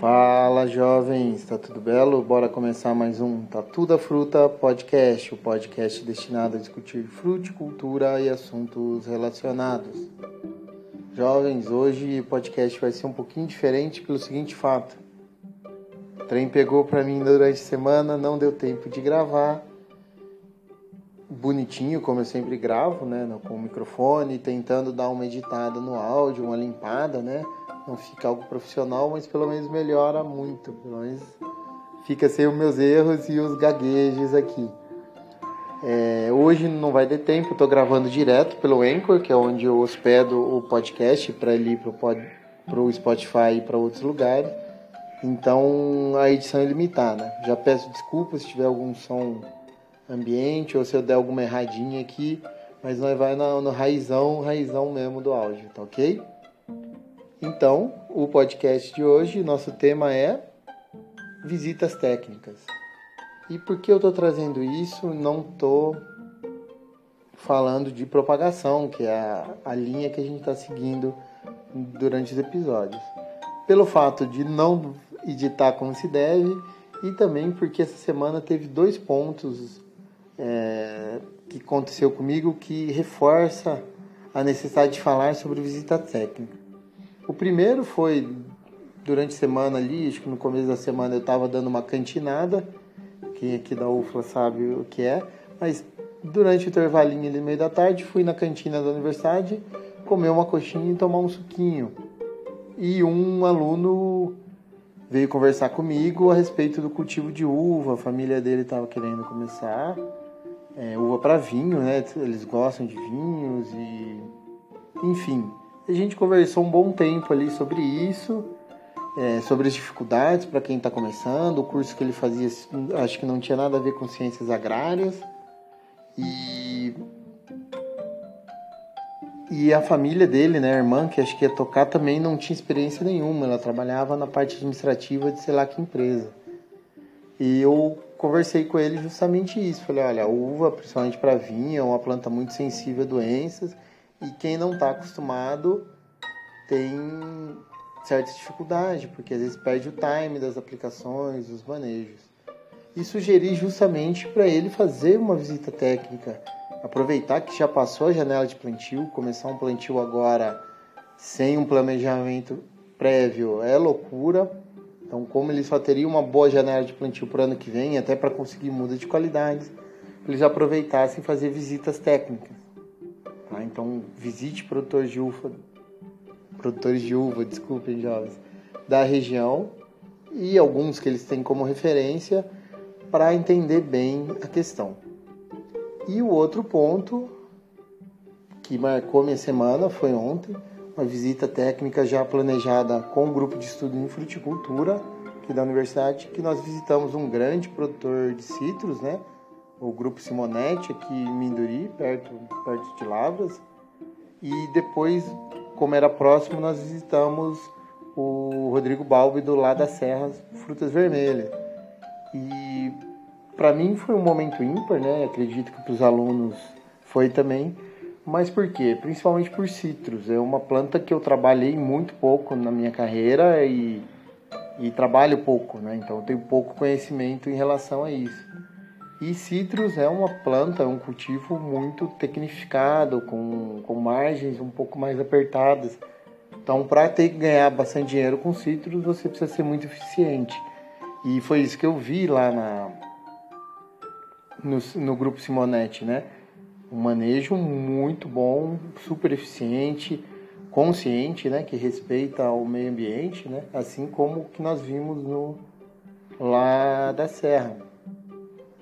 Fala jovens, tá tudo belo? Bora começar mais um Tatu da Fruta Podcast, o podcast destinado a discutir fruticultura e assuntos relacionados. Jovens, hoje o podcast vai ser um pouquinho diferente pelo seguinte fato. O trem pegou pra mim durante a semana, não deu tempo de gravar. Bonitinho, como eu sempre gravo, né, com o microfone, tentando dar uma editada no áudio, uma limpada, né? Não fica algo profissional, mas pelo menos melhora muito. Pelo menos fica sem os meus erros e os gaguejos aqui. É, hoje não vai ter tempo, estou gravando direto pelo Anchor, que é onde eu hospedo o podcast para ele para o Spotify e para outros lugares. Então a edição é limitada. Já peço desculpas se tiver algum som ambiente ou se eu der alguma erradinha aqui, mas nós vai no, no raizão, raizão mesmo do áudio, tá ok? Então, o podcast de hoje, nosso tema é visitas técnicas. E por que eu estou trazendo isso? Não estou falando de propagação, que é a, a linha que a gente está seguindo durante os episódios. Pelo fato de não editar como se deve e também porque essa semana teve dois pontos é, que aconteceu comigo que reforça a necessidade de falar sobre visita técnica. O primeiro foi durante a semana ali, acho que no começo da semana eu estava dando uma cantinada, quem aqui da UFLA sabe o que é, mas durante o intervalinho ali no meio da tarde fui na cantina da universidade comer uma coxinha e tomar um suquinho. E um aluno veio conversar comigo a respeito do cultivo de uva, a família dele estava querendo começar é, uva para vinho, né? Eles gostam de vinhos e enfim, a gente conversou um bom tempo ali sobre isso, é, sobre as dificuldades para quem está começando. O curso que ele fazia, acho que não tinha nada a ver com ciências agrárias. E, e a família dele, né, a irmã, que acho que ia tocar, também não tinha experiência nenhuma. Ela trabalhava na parte administrativa de sei lá que empresa. E eu conversei com ele justamente isso. Falei, olha, a uva, principalmente para vinho, é uma planta muito sensível a doenças e quem não está acostumado tem certa dificuldade, porque às vezes perde o time das aplicações, dos manejos. E sugeri justamente para ele fazer uma visita técnica, aproveitar que já passou a janela de plantio, começar um plantio agora sem um planejamento prévio é loucura. Então, como ele só teria uma boa janela de plantio para o ano que vem, até para conseguir muda de qualidades, eles aproveitassem fazer visitas técnicas. Então, visite produtores de uva, produtores de uva, desculpem, jovens, da região e alguns que eles têm como referência para entender bem a questão. E o outro ponto que marcou minha semana foi ontem, uma visita técnica já planejada com o um grupo de estudo em fruticultura aqui da universidade, que nós visitamos um grande produtor de citros, né? O grupo Simonetti aqui em Minduri, perto, perto de Lavras. E depois, como era próximo, nós visitamos o Rodrigo Balbi do lado das Serras, Frutas Vermelhas. E para mim foi um momento ímpar, né? Acredito que para os alunos foi também. Mas por quê? Principalmente por citros. É uma planta que eu trabalhei muito pouco na minha carreira e, e trabalho pouco, né? Então eu tenho pouco conhecimento em relação a isso. E citros é uma planta, é um cultivo muito tecnificado, com, com margens um pouco mais apertadas. Então, para ter que ganhar bastante dinheiro com citros, você precisa ser muito eficiente. E foi isso que eu vi lá na, no, no grupo Simonetti, né? Um manejo muito bom, super eficiente, consciente, né? Que respeita o meio ambiente, né? Assim como o que nós vimos no, lá da Serra.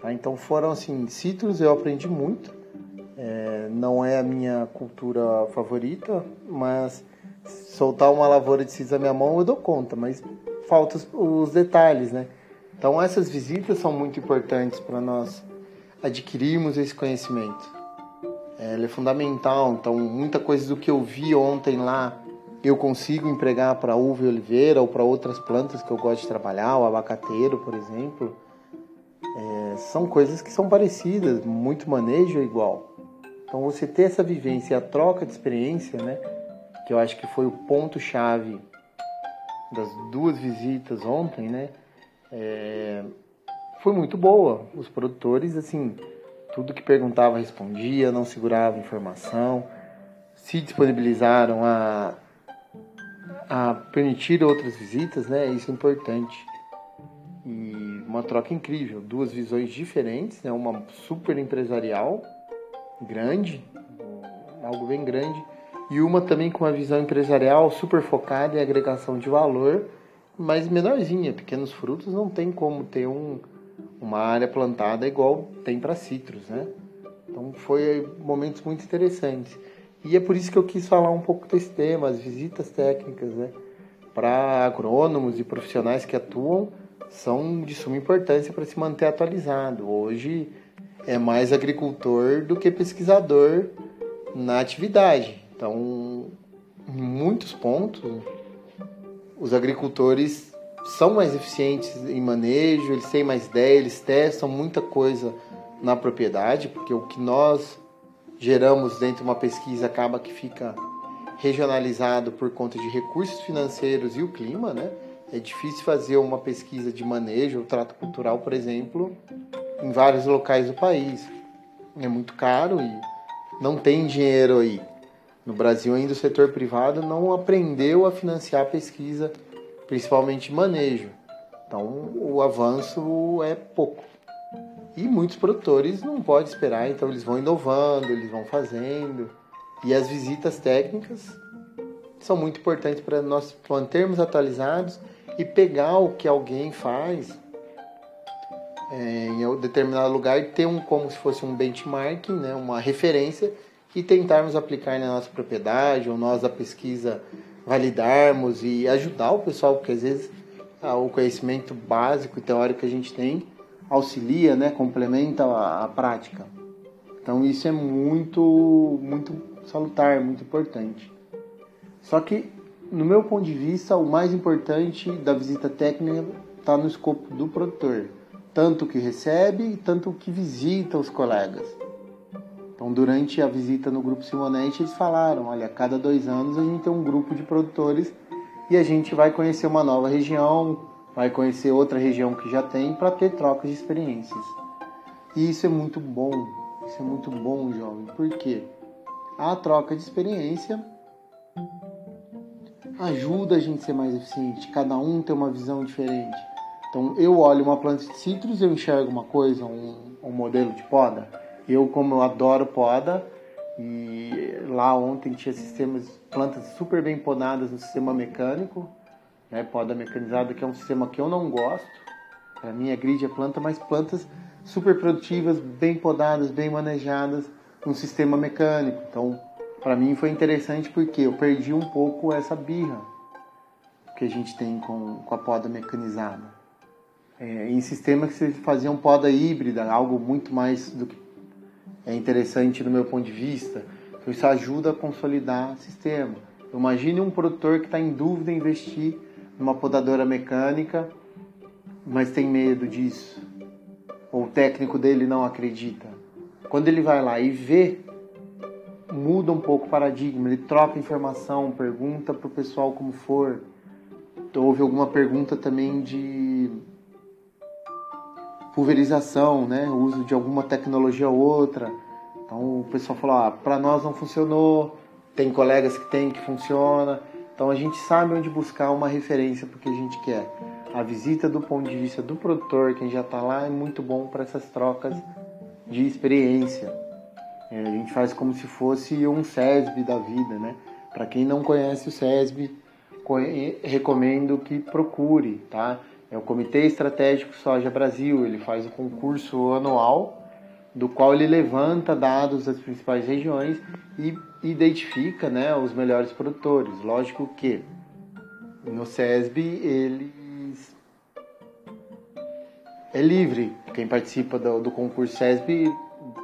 Tá? Então foram assim, citros eu aprendi muito. É, não é a minha cultura favorita, mas soltar uma lavoura de cis na minha mão eu dou conta, mas faltam os detalhes, né? Então essas visitas são muito importantes para nós adquirirmos esse conhecimento. É, ele é fundamental, então muita coisa do que eu vi ontem lá eu consigo empregar para uva e oliveira ou para outras plantas que eu gosto de trabalhar, o abacateiro, por exemplo. É, são coisas que são parecidas, muito manejo é igual. Então você ter essa vivência, a troca de experiência, né, que eu acho que foi o ponto chave das duas visitas ontem, né? É, foi muito boa. Os produtores, assim, tudo que perguntava respondia, não segurava informação, se disponibilizaram a, a permitir outras visitas, né? Isso é importante. E uma troca incrível, duas visões diferentes, né? Uma super empresarial, grande, algo bem grande, e uma também com uma visão empresarial super focada em agregação de valor, mas menorzinha. Pequenos frutos não tem como ter um, uma área plantada igual tem para citros, né? Então foi momentos muito interessantes. E é por isso que eu quis falar um pouco desse tema, as visitas técnicas, né? Para agrônomos e profissionais que atuam, são de suma importância para se manter atualizado. Hoje é mais agricultor do que pesquisador na atividade. Então, em muitos pontos, os agricultores são mais eficientes em manejo, eles têm mais ideia, eles testam muita coisa na propriedade, porque o que nós geramos dentro de uma pesquisa acaba que fica regionalizado por conta de recursos financeiros e o clima, né? É difícil fazer uma pesquisa de manejo ou trato cultural, por exemplo, em vários locais do país. É muito caro e não tem dinheiro aí. No Brasil, ainda o setor privado não aprendeu a financiar a pesquisa, principalmente manejo. Então, o avanço é pouco. E muitos produtores não podem esperar, então eles vão inovando, eles vão fazendo. E as visitas técnicas são muito importantes para nós mantermos atualizados e pegar o que alguém faz é, em um determinado lugar ter um como se fosse um benchmarking, né, uma referência e tentarmos aplicar na nossa propriedade ou nós da pesquisa validarmos e ajudar o pessoal, porque às vezes ah, o conhecimento básico e teórico que a gente tem auxilia, né, complementa a, a prática. Então isso é muito, muito salutar, muito importante. Só que, no meu ponto de vista, o mais importante da visita técnica está no escopo do produtor, tanto que recebe, tanto que visita os colegas. Então, durante a visita no Grupo Simonete, eles falaram: olha, cada dois anos a gente tem um grupo de produtores e a gente vai conhecer uma nova região, vai conhecer outra região que já tem, para ter trocas de experiências. E isso é muito bom, isso é muito bom, jovem, porque a troca de experiência ajuda a gente a ser mais eficiente, cada um tem uma visão diferente. Então, eu olho uma planta de citros, eu enxergo uma coisa, um, um modelo de poda eu, como eu adoro poda, e lá ontem tinha sistemas, plantas super bem podadas no sistema mecânico, né, poda mecanizada, que é um sistema que eu não gosto. Para mim, a grid é planta, mas plantas super produtivas, bem podadas, bem manejadas, no sistema mecânico. Então, para mim foi interessante porque eu perdi um pouco essa birra que a gente tem com, com a poda mecanizada. É, em sistemas que se faziam poda híbrida, algo muito mais do que é interessante do meu ponto de vista. Então isso ajuda a consolidar o sistema. Imagine um produtor que está em dúvida em investir numa podadora mecânica, mas tem medo disso. Ou o técnico dele não acredita. Quando ele vai lá e vê, muda um pouco o paradigma. Ele troca informação, pergunta para o pessoal como for. Houve alguma pergunta também de pulverização, né? O uso de alguma tecnologia ou outra. Então o pessoal falou, ah, para nós não funcionou, tem colegas que tem que funciona. Então a gente sabe onde buscar uma referência para o que a gente quer. A visita do ponto de vista do produtor, quem já está lá, é muito bom para essas trocas de experiência. É, a gente faz como se fosse um SESB da vida, né? Para quem não conhece o SESB, recomendo que procure, tá? É o Comitê Estratégico Soja Brasil, ele faz o concurso anual, do qual ele levanta dados das principais regiões e identifica né, os melhores produtores. Lógico que no SESB eles é livre, quem participa do, do concurso SESB,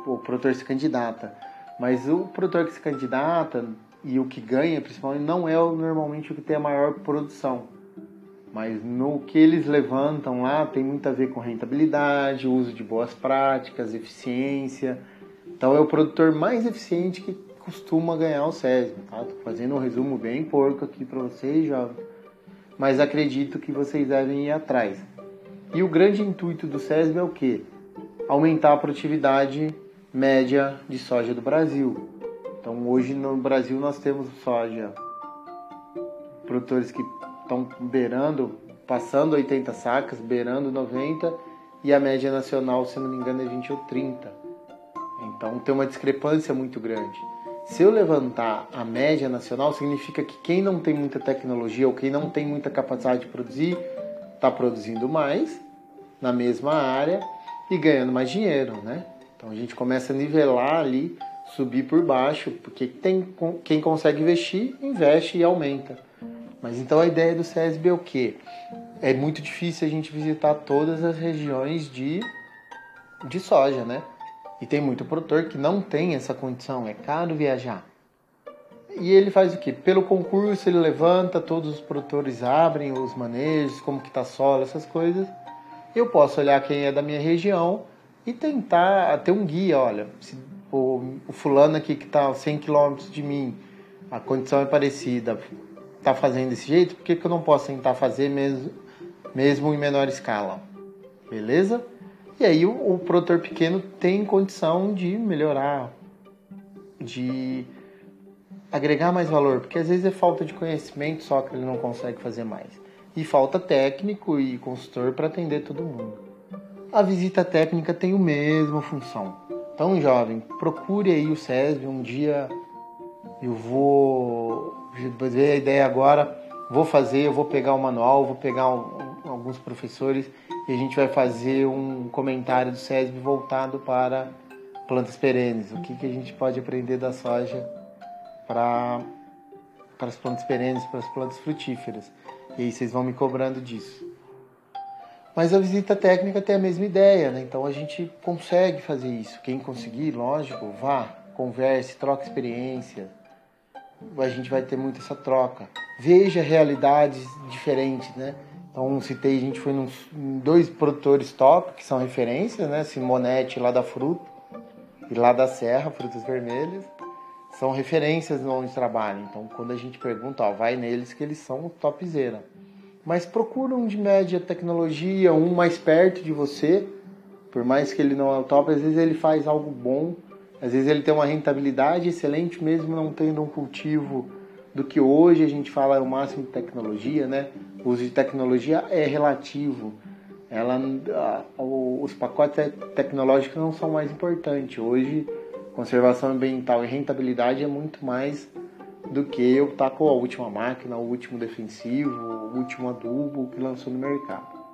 o produtor se candidata. Mas o produtor que se candidata e o que ganha, principalmente, não é normalmente o que tem a maior produção mas no que eles levantam lá tem muito a ver com rentabilidade, uso de boas práticas, eficiência. Então é o produtor mais eficiente que costuma ganhar o SESB, tá? Tô fazendo um resumo bem porco aqui para vocês, jovens. mas acredito que vocês devem ir atrás. E o grande intuito do SESB é o quê? Aumentar a produtividade média de soja do Brasil. Então hoje no Brasil nós temos soja, produtores que estão beirando, passando 80 sacas, beirando 90 e a média nacional, se não me engano, é 20 ou 30. Então tem uma discrepância muito grande. Se eu levantar a média nacional, significa que quem não tem muita tecnologia ou quem não tem muita capacidade de produzir, está produzindo mais na mesma área e ganhando mais dinheiro, né? Então a gente começa a nivelar ali, subir por baixo, porque tem, quem consegue investir, investe e aumenta. Mas então a ideia do CESB é o quê? É muito difícil a gente visitar todas as regiões de, de soja, né? E tem muito produtor que não tem essa condição, é caro viajar. E ele faz o quê? Pelo concurso ele levanta, todos os produtores abrem os manejos, como que tá solo, essas coisas. Eu posso olhar quem é da minha região e tentar ter um guia, olha, se o, o fulano aqui que está a 100 km de mim, a condição é parecida, está fazendo desse jeito, por que, que eu não posso tentar fazer mesmo, mesmo em menor escala? Beleza? E aí o, o produtor pequeno tem condição de melhorar, de agregar mais valor, porque às vezes é falta de conhecimento só que ele não consegue fazer mais. E falta técnico e consultor para atender todo mundo. A visita técnica tem a mesma função. Então, jovem, procure aí o SESB um dia. Eu vou ver a ideia agora, vou fazer, eu vou pegar o manual, vou pegar alguns professores e a gente vai fazer um comentário do SESB voltado para plantas perenes. O que, que a gente pode aprender da soja para, para as plantas perenes, para as plantas frutíferas. E aí vocês vão me cobrando disso. Mas a visita técnica tem a mesma ideia, né? Então a gente consegue fazer isso. Quem conseguir, lógico, vá, converse, troque experiência. A gente vai ter muito essa troca. Veja realidades diferentes, né? Então, citei, a gente foi nos, em dois produtores top, que são referências, né? Simonete lá da Fruta e lá da Serra, Frutas Vermelhas. São referências no onde trabalham. Então, quando a gente pergunta, ó, vai neles que eles são topzera. Mas procura um de média tecnologia, um mais perto de você. Por mais que ele não é o top, às vezes ele faz algo bom. Às vezes ele tem uma rentabilidade excelente, mesmo não tendo um cultivo do que hoje a gente fala é o máximo de tecnologia, né? O uso de tecnologia é relativo. Ela, os pacotes tecnológicos não são mais importantes. Hoje, conservação ambiental e rentabilidade é muito mais do que eu estar com a última máquina, o último defensivo, o último adubo que lançou no mercado.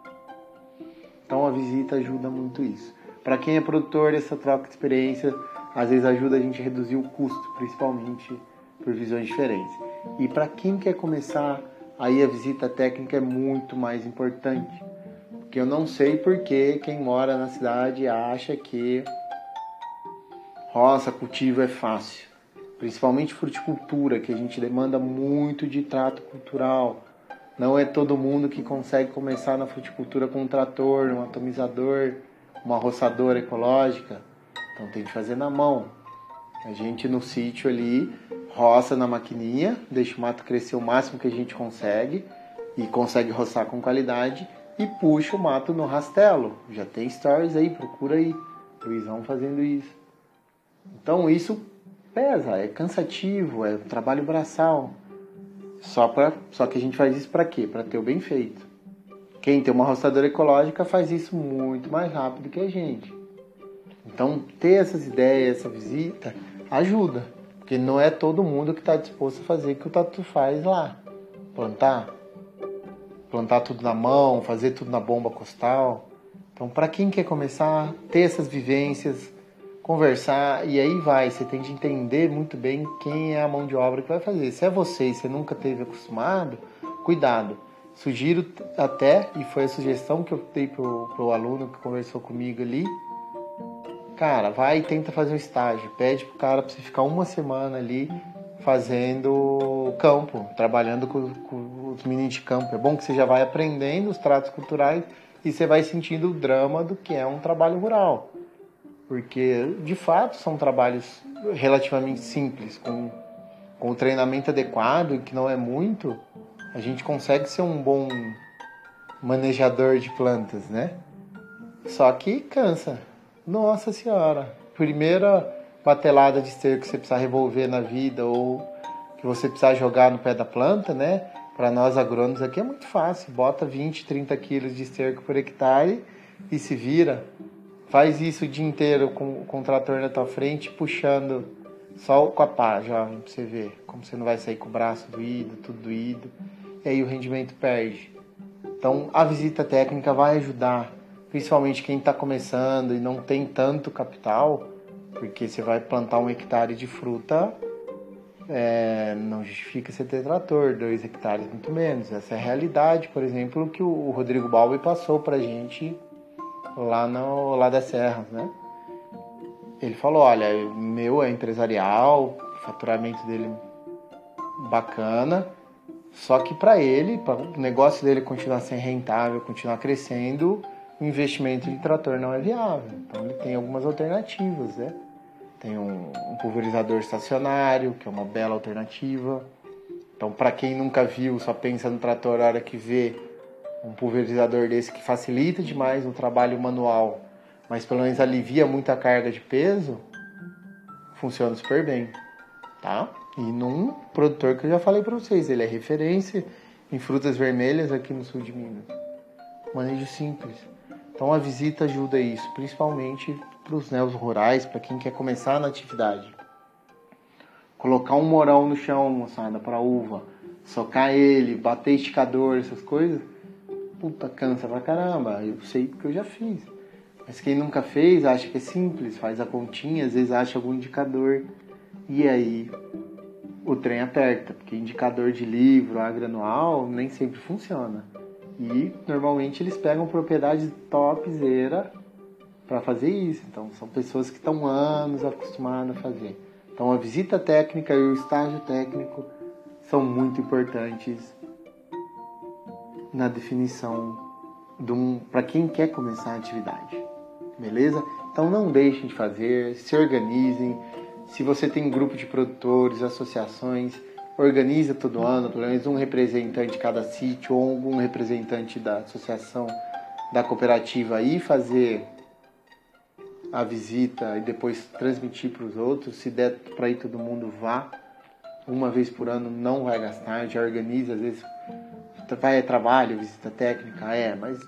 Então a visita ajuda muito isso. Para quem é produtor, essa troca de experiência às vezes ajuda a gente a reduzir o custo, principalmente por visões diferentes. E para quem quer começar, aí a visita técnica é muito mais importante. Porque eu não sei porque quem mora na cidade acha que roça, cultivo é fácil. Principalmente fruticultura, que a gente demanda muito de trato cultural. Não é todo mundo que consegue começar na fruticultura com um trator, um atomizador, uma roçadora ecológica. Então tem que fazer na mão. A gente no sítio ali roça na maquininha, deixa o mato crescer o máximo que a gente consegue e consegue roçar com qualidade e puxa o mato no rastelo. Já tem stories aí, procura aí. Luizão fazendo isso. Então isso pesa, é cansativo, é um trabalho braçal. Só, pra, só que a gente faz isso para quê? Para ter o bem feito. Quem tem uma roçadora ecológica faz isso muito mais rápido que a gente. Então, ter essas ideias, essa visita, ajuda. Porque não é todo mundo que está disposto a fazer o que o Tatu faz lá. Plantar. Plantar tudo na mão, fazer tudo na bomba costal. Então, para quem quer começar, ter essas vivências, conversar, e aí vai. Você tem de entender muito bem quem é a mão de obra que vai fazer. Se é você e você nunca teve acostumado, cuidado. Sugiro até, e foi a sugestão que eu dei pro, pro aluno que conversou comigo ali, Cara, vai e tenta fazer um estágio. Pede pro cara pra você ficar uma semana ali fazendo campo, trabalhando com, com os meninos de campo. É bom que você já vai aprendendo os tratos culturais e você vai sentindo o drama do que é um trabalho rural. Porque, de fato, são trabalhos relativamente simples, com, com o treinamento adequado, que não é muito, a gente consegue ser um bom manejador de plantas, né? Só que cansa. Nossa senhora. Primeira patelada de esterco que você precisa revolver na vida ou que você precisa jogar no pé da planta, né? Para nós agrônomos aqui é muito fácil. Bota 20, 30 quilos de esterco por hectare e se vira. Faz isso o dia inteiro com, com o trator na tua frente, puxando só com a pá, já pra você ver como você não vai sair com o braço doído, tudo doído. E aí o rendimento perde. Então a visita técnica vai ajudar, principalmente quem está começando e não tem tanto capital, porque você vai plantar um hectare de fruta, é, não justifica você ter trator, dois hectares muito menos. Essa é a realidade, por exemplo, que o Rodrigo Balbi passou para gente lá no lá da Serra, né? Ele falou, olha, meu é empresarial, faturamento dele bacana, só que para ele, para o negócio dele continuar sendo rentável, continuar crescendo, o investimento de trator não é viável. Então ele tem algumas alternativas, né? Tem um, um pulverizador estacionário, que é uma bela alternativa. Então, para quem nunca viu, só pensa no trator a hora que vê um pulverizador desse que facilita demais o trabalho manual, mas pelo menos alivia muito a carga de peso, funciona super bem, tá? E num produtor que eu já falei para vocês, ele é referência em frutas vermelhas aqui no sul de Minas. Manejo simples. Então a visita ajuda isso, principalmente para os neos rurais, para quem quer começar na atividade. Colocar um morão no chão, moçada, para uva, socar ele, bater esticador, essas coisas, puta, cansa pra caramba. Eu sei porque eu já fiz. Mas quem nunca fez acha que é simples, faz a continha, às vezes acha algum indicador. E aí o trem aperta, porque indicador de livro, agranual, nem sempre funciona. E normalmente eles pegam propriedades topzera para fazer isso. Então são pessoas que estão anos acostumadas a fazer. Então a visita técnica e o estágio técnico são muito importantes na definição de um, para quem quer começar a atividade. Beleza? Então não deixem de fazer, se organizem, se você tem um grupo de produtores, associações, organiza todo ano, pelo menos um representante de cada sítio ou algum representante da associação, da cooperativa aí fazer a visita e depois transmitir para os outros. Se der para ir todo mundo, vá. Uma vez por ano não vai gastar, já organiza, às vezes vai é trabalho, visita técnica, é, mas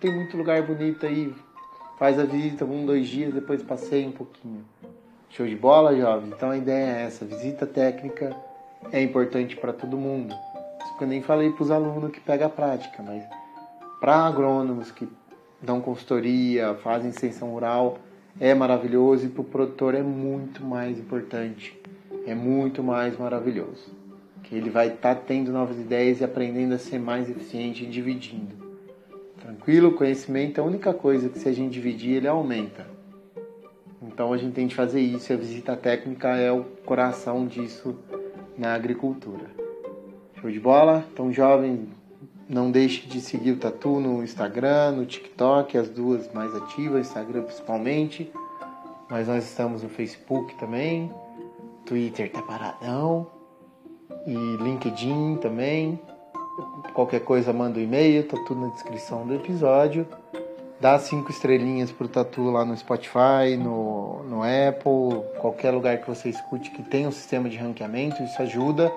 tem muito lugar bonito aí. Faz a visita um, dois dias, depois passeia um pouquinho. Show de bola, jovens? Então a ideia é essa: visita técnica é importante para todo mundo. Isso que eu nem falei para os alunos que pegam a prática, mas para agrônomos que dão consultoria, fazem extensão rural, é maravilhoso e para o produtor é muito mais importante. É muito mais maravilhoso. Que ele vai estar tá tendo novas ideias e aprendendo a ser mais eficiente dividindo. Tranquilo? Conhecimento é a única coisa que se a gente dividir ele aumenta. Então a gente tem que fazer isso e a visita técnica é o coração disso na agricultura. Show de bola? Então, jovem, não deixe de seguir o Tatu no Instagram, no TikTok, as duas mais ativas, Instagram principalmente. Mas nós estamos no Facebook também. Twitter tá paradão. E LinkedIn também. Qualquer coisa manda um e-mail, tá tudo na descrição do episódio dá cinco estrelinhas pro Tatu lá no Spotify, no, no Apple, qualquer lugar que você escute que tenha um sistema de ranqueamento, isso ajuda.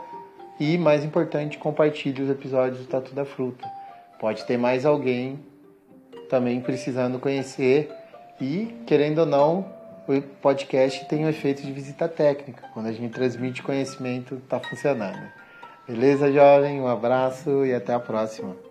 E mais importante, compartilhe os episódios do Tatu da Fruta. Pode ter mais alguém também precisando conhecer e, querendo ou não, o podcast tem o um efeito de visita técnica. Quando a gente transmite conhecimento, está funcionando. Beleza, jovem? Um abraço e até a próxima.